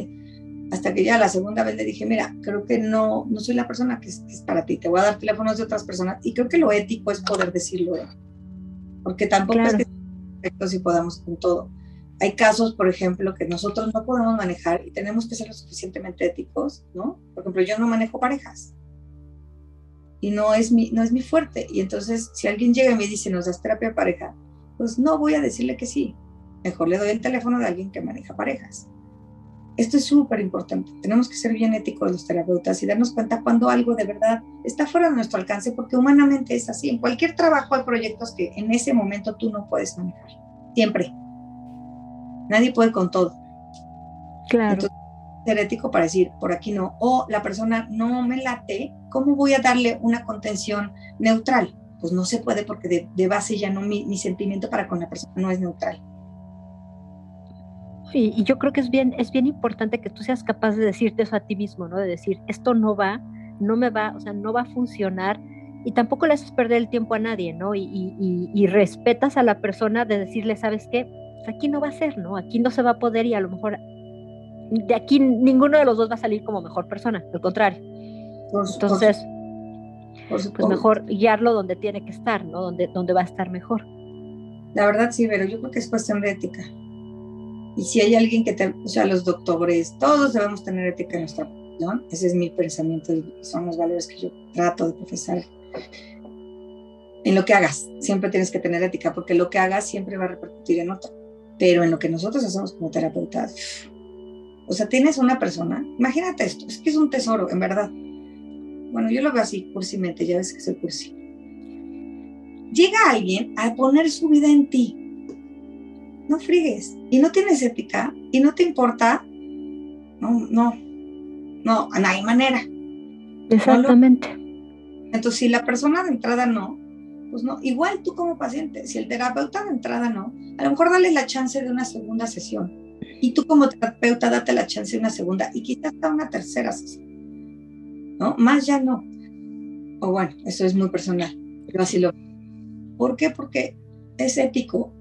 hasta que ya la segunda vez le dije, mira, creo que no, no soy la persona que es, para ti, te voy a dar teléfonos de otras personas y creo que lo ético es poder decirlo, ¿eh? porque tampoco es que perfectos si podamos con todo. Hay casos, por ejemplo, que nosotros no podemos manejar y tenemos que ser lo suficientemente éticos, ¿no? Por ejemplo, yo no manejo parejas y no es mi, no es mi fuerte. Y entonces, si alguien llega y me dice, nos das terapia pareja, pues no voy a decirle que sí. Mejor le doy el teléfono de alguien que maneja parejas. Esto es súper importante. Tenemos que ser bien éticos los terapeutas y darnos cuenta cuando algo de verdad está fuera de nuestro alcance, porque humanamente es así. En cualquier trabajo hay proyectos que en ese momento tú no puedes manejar. Siempre. Nadie puede con todo. Claro. Entonces, ser ético para decir, por aquí no. O la persona no me late, ¿cómo voy a darle una contención neutral? Pues no se puede porque de, base ya no, mi, mi, sentimiento para con la persona no es neutral. Y, y, yo creo que es bien, es bien importante que tú seas capaz de decirte eso a ti mismo, ¿no? De decir, esto no va, no me va, o sea, no va a funcionar y tampoco le haces perder el tiempo a nadie, ¿no? Y, y, y respetas a la persona de decirle, ¿sabes qué? Pues aquí no va a ser, ¿no? Aquí no se va a poder y a lo mejor de aquí ninguno de los dos va a salir como mejor persona, al contrario. Entonces, pues mejor guiarlo donde tiene que estar, ¿no? Donde, donde va a estar mejor. La verdad sí, pero yo creo que es cuestión de ética. Y si hay alguien que te, o sea, los doctores, todos debemos tener ética en nuestra profesión. Ese es mi pensamiento y son los valores que yo trato de profesar. En lo que hagas, siempre tienes que tener ética, porque lo que hagas siempre va a repercutir en otro. Pero en lo que nosotros hacemos como terapeutas, o sea, tienes una persona, imagínate esto, es que es un tesoro, en verdad. Bueno, yo lo veo así, cursimente, ya ves que soy cursi. Llega alguien a poner su vida en ti. No frigues. Y no tienes ética, y no te importa. No, no, no, no hay manera. Exactamente. Entonces, si la persona de entrada no, pues no, igual tú como paciente, si el terapeuta de entrada no, a lo mejor dale la chance de una segunda sesión y tú como terapeuta date la chance de una segunda y quizás hasta una tercera sesión. ¿No? Más ya no. O bueno, eso es muy personal. Yo así lo ¿Por qué? Porque es ético.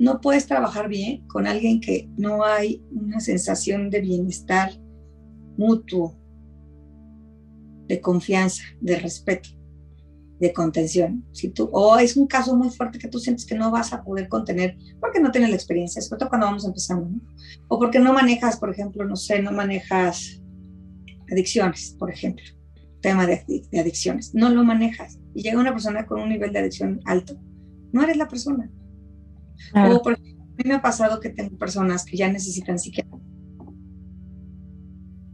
No puedes trabajar bien con alguien que no hay una sensación de bienestar mutuo, de confianza, de respeto de contención. Si tú, o es un caso muy fuerte que tú sientes que no vas a poder contener porque no tienes la experiencia, sobre todo cuando vamos empezando, ¿no? O porque no manejas, por ejemplo, no sé, no manejas adicciones, por ejemplo, tema de, adicciones, no lo manejas y llega una persona con un nivel de adicción alto, no eres la persona. O por ejemplo, a mí me ha pasado que tengo personas que ya necesitan psiquiatra,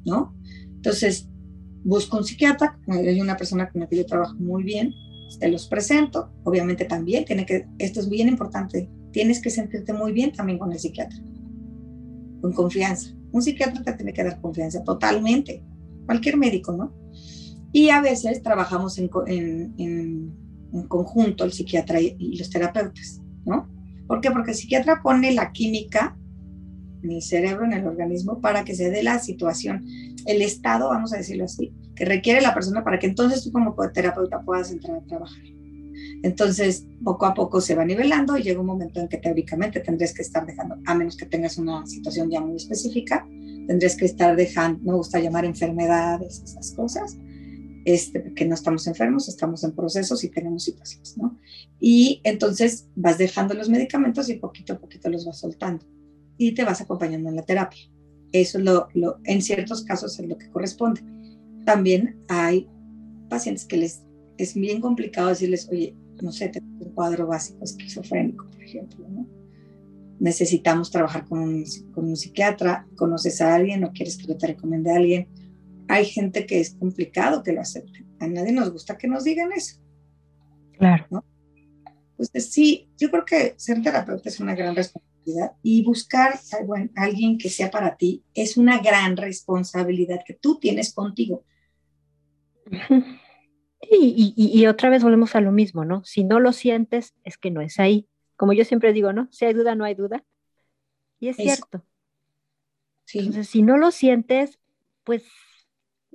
¿no? Entonces, busco un psiquiatra, hay una persona con la que yo trabajo muy bien, te los presento, obviamente también tiene que, esto es bien importante, tienes que sentirte muy bien también con el psiquiatra, con confianza. Un psiquiatra te tiene que dar confianza totalmente, cualquier médico, ¿no? Y a veces trabajamos en, en, conjunto el psiquiatra y, y los terapeutas, ¿no? ¿Por qué? Porque el psiquiatra pone la química en el cerebro, en el organismo, para que se dé la situación el estado, vamos a decirlo así, que requiere la persona para que entonces tú como terapeuta puedas entrar a trabajar. Entonces, poco a poco se va nivelando y llega un momento en que teóricamente tendrías que estar dejando, a menos que tengas una situación ya muy específica, tendrías que estar dejando, me gusta llamar enfermedades, esas cosas, este, porque no estamos enfermos, estamos en procesos y tenemos situaciones, ¿no? Y entonces vas dejando los medicamentos y poquito a poquito los vas soltando y te vas acompañando en la terapia. Eso lo, lo, en ciertos casos es lo que corresponde. También hay pacientes que les es bien complicado decirles, oye, no sé, tengo un cuadro básico esquizofrénico, por ejemplo, ¿no? Necesitamos trabajar con un, con un psiquiatra, conoces a alguien o quieres que yo te recomiende a alguien. Hay gente que es complicado que lo acepte. A nadie nos gusta que nos digan eso. Claro. ¿no? Pues sí, yo creo que ser terapeuta es una gran responsabilidad y buscar a alguien que sea para ti es una gran responsabilidad que tú tienes contigo. Y, y, otra vez volvemos a lo mismo, ¿no? Si no lo sientes, es que no es ahí. Como yo siempre digo, ¿no? Si hay duda, no hay duda. Y es cierto. Entonces, si no lo sientes, pues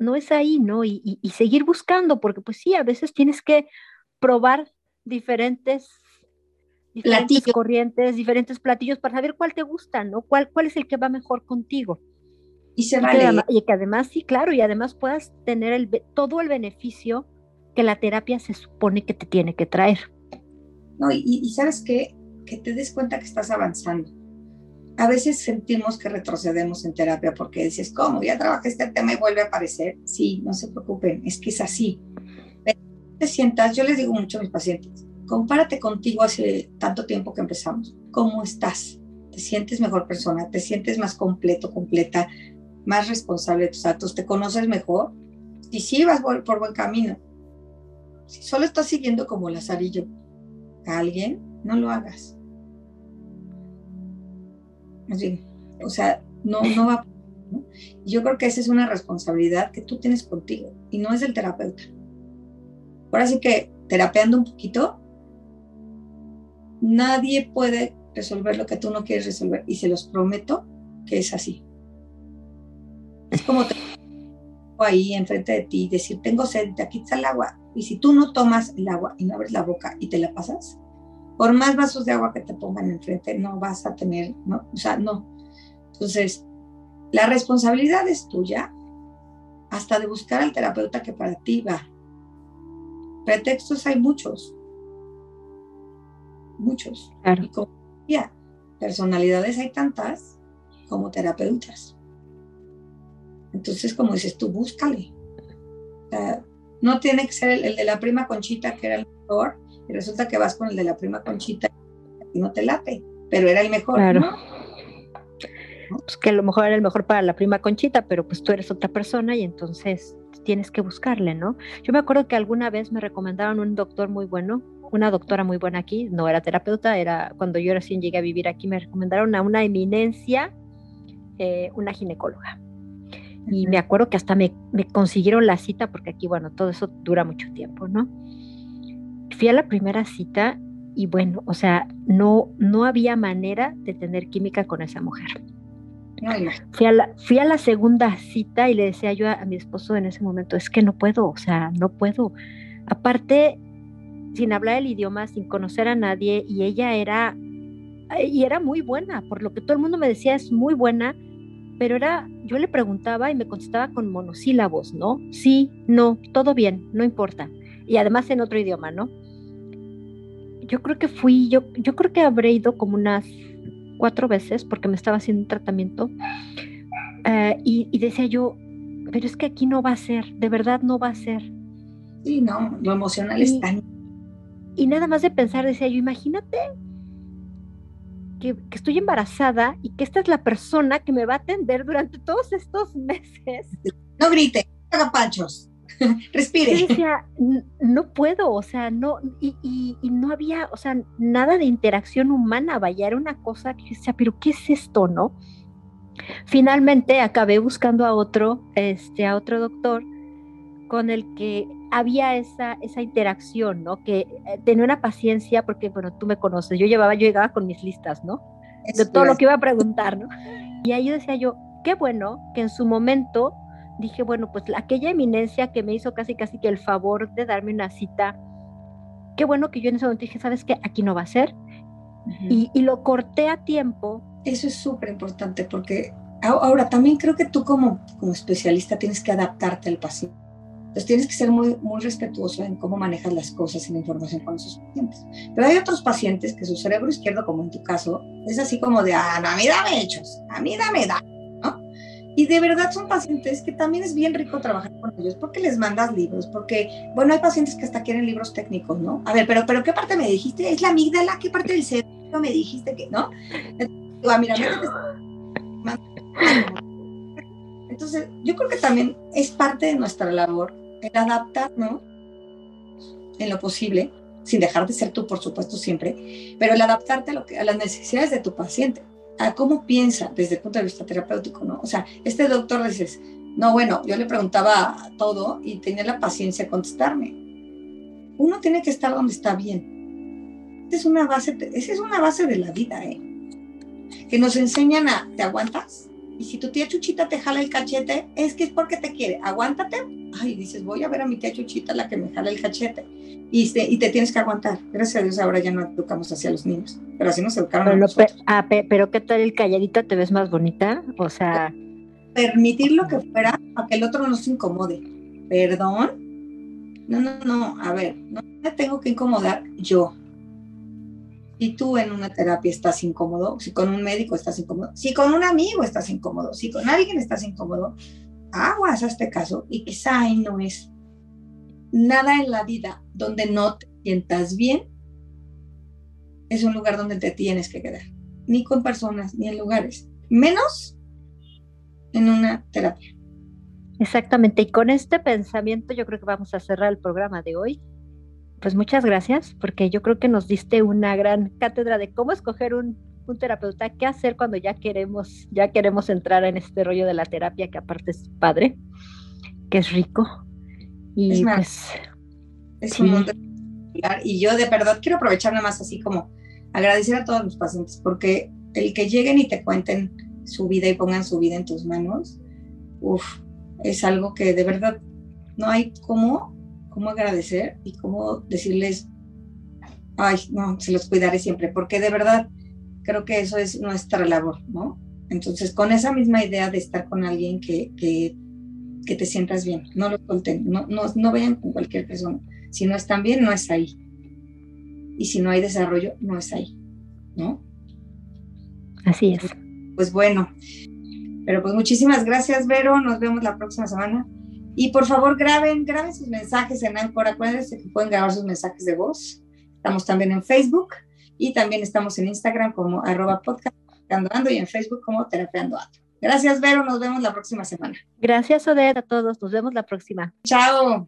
no es ahí, ¿no? Y, y, seguir buscando, porque pues sí, a veces tienes que probar diferentes diferentes corrientes, diferentes platillos para saber cuál te gusta, ¿no? ¿Cuál, cuál es el que va mejor contigo? Y se vale. y que además, sí, claro, y además puedas tener el, todo el beneficio que la terapia se supone que te tiene que traer. No, y, y sabes qué? Que te des cuenta que estás avanzando. A veces sentimos que retrocedemos en terapia porque dices, ¿cómo? Ya trabajé este tema y vuelve a aparecer. Sí, no se preocupen, es que es así. Te sientas, yo les digo mucho a mis pacientes, compárate contigo hace tanto tiempo que empezamos. ¿Cómo estás? ¿Te sientes mejor persona? ¿Te sientes más completo, completa, más responsable de tus actos? ¿Te conoces mejor? Y si vas por, buen camino. Si solo estás siguiendo como lazarillo a alguien, no lo hagas. Así, o sea, no, no va. Yo creo que esa es una responsabilidad que tú tienes contigo y no es del terapeuta. Ahora sí que terapeando un poquito, nadie puede resolver lo que tú no quieres resolver y se los prometo que es así. Es como te ahí enfrente de ti y decir, tengo sed, aquí está el agua. Y si tú no tomas el agua y no abres la boca y te la pasas, por más vasos de agua que te pongan enfrente, no vas a tener, ¿no? O sea, no. Entonces, la responsabilidad es tuya, hasta de buscar al terapeuta que para ti va. Pretextos hay muchos. Muchos. Claro. Y como personalidades hay tantas como terapeutas. Entonces, como dices tú, búscale. no tiene que ser el, de la prima Conchita, que era el mejor, y resulta que vas con el de la prima Conchita y no te late, pero era el mejor. Claro. Pues que a lo mejor era el mejor para la prima Conchita, pero pues tú eres otra persona y entonces tienes que buscarle, ¿no? Yo me acuerdo que alguna vez me recomendaron un doctor muy bueno, una doctora muy buena aquí, no era terapeuta, era cuando yo recién llegué a vivir aquí, me recomendaron a una eminencia, eh, una ginecóloga. Y me acuerdo que hasta me, me, consiguieron la cita, porque aquí, bueno, todo eso dura mucho tiempo, ¿no? Fui a la primera cita y bueno, o sea, no, no había manera de tener química con esa mujer. Fui a, la, fui a la segunda cita y le decía yo a, a mi esposo en ese momento, es que no puedo, o sea, no puedo. Aparte, sin hablar el idioma, sin conocer a nadie, y ella era, y era muy buena, por lo que todo el mundo me decía, es muy buena, pero era, yo le preguntaba y me contestaba con monosílabos, ¿no? Sí, no, todo bien, no importa. Y además en otro idioma, ¿no? Yo creo que fui, yo, yo creo que habré ido como unas cuatro veces porque me estaba haciendo un tratamiento eh, y, decía yo, pero es que aquí no va a ser, de verdad no va a ser. Sí, no, lo emocional es tan... Y nada más de pensar, decía yo, imagínate que, estoy embarazada y que esta es la persona que me va a atender durante todos estos meses. No grite, haga panchos, respire. Yo decía, no puedo, o sea, no, y, y, no había, o sea, nada de interacción humana, vaya, era una cosa que decía, pero ¿qué es esto, no? Finalmente acabé buscando a otro, este, a otro doctor con el que había esa, esa interacción, ¿no? Que eh, tenía una paciencia, porque, bueno, tú me conoces, yo llevaba, yo llegaba con mis listas, ¿no? de todo lo que iba a preguntar, ¿no? Y ahí decía yo, qué bueno que en su momento dije, bueno, pues aquella eminencia que me hizo casi, casi que el favor de darme una cita, qué bueno que yo en ese momento dije, ¿sabes qué? Aquí no va a ser. y, y, lo corté a tiempo. Eso es súper importante porque ahora también creo que tú como, como especialista tienes que adaptarte al paciente. Entonces tienes que ser muy, muy respetuoso en cómo manejas las cosas y la información con esos pacientes. Pero hay otros pacientes que su cerebro izquierdo, como en tu caso, es así como de, ah, no, a mí dame hechos, a mí dame da, ¿no? Y de verdad son pacientes que también es bien rico trabajar con ellos porque les mandas libros, porque, bueno, hay pacientes que hasta quieren libros técnicos, ¿no? A ver, pero, pero ¿qué parte me dijiste? ¿Es la amígdala? ¿Qué parte del cerebro me dijiste que, no? Entonces, ah, mira, entonces, yo creo que también es parte de nuestra labor el adaptarnos en lo posible, sin dejar de ser tú, por supuesto, siempre, pero el adaptarte a, lo que, a las necesidades de tu paciente, a cómo piensa desde el punto de vista terapéutico, ¿no? O sea, este doctor dices, no, bueno, yo le preguntaba todo y tenía la paciencia de contestarme. Uno tiene que estar donde está bien. Esa es una base, esa es una base de la vida, ¿eh? Que nos enseñan a, ¿te aguantas? Y si tu tía Chuchita te jala el cachete, es que es porque te quiere. Aguántate. Ay, dices, voy a ver a mi tía Chuchita, la que me jala el cachete. Y te, y te tienes que aguantar. Gracias a Dios ahora ya no educamos hacia los niños. Pero así nos educaron pero, a ah, pero ¿qué tal el calladito? ¿Te ves más bonita? O sea... Permitir lo que fuera para que el otro no se incomode. ¿Perdón? No, no, no. A ver, no me tengo que incomodar yo si tú en una terapia estás incómodo, si con un médico estás incómodo, si con un amigo estás incómodo, si con alguien estás incómodo, aguas a este caso. Y quizá ahí no es nada en la vida donde no te sientas bien, es un lugar donde te tienes que quedar, ni con personas, ni en lugares, menos en una terapia. Exactamente, y con este pensamiento yo creo que vamos a cerrar el programa de hoy pues muchas gracias, porque yo creo que nos diste una gran cátedra de cómo escoger un un terapeuta, qué hacer cuando ya queremos, ya queremos entrar en este rollo de la terapia, que aparte es padre, que es rico. Y es pues. Es un mundo y yo de verdad quiero aprovechar nada más así como agradecer a todos los pacientes, porque el que lleguen y te cuenten su vida y pongan su vida en tus manos, uff, es algo que de verdad no hay cómo, cómo agradecer y cómo decirles, ay, no, se los cuidaré siempre, porque de verdad creo que eso es nuestra labor, ¿no? Entonces, con esa misma idea de estar con alguien que, que, que te sientas bien, no lo suelten, no, no, no vayan con cualquier persona. Si no están bien, no es ahí. Y si no hay desarrollo, no es ahí, ¿no? Así es. Pues bueno, pero pues muchísimas gracias, Vero. Nos vemos la próxima semana. Y por favor, graben, graben sus mensajes en Anchor. Acuérdense que pueden grabar sus mensajes de voz. Estamos también en Facebook y también estamos en Instagram como arroba podcast y en Facebook como terapeando Gracias, Vero. Nos vemos la próxima semana. Gracias, Odette, a todos. Nos vemos la próxima. Chao.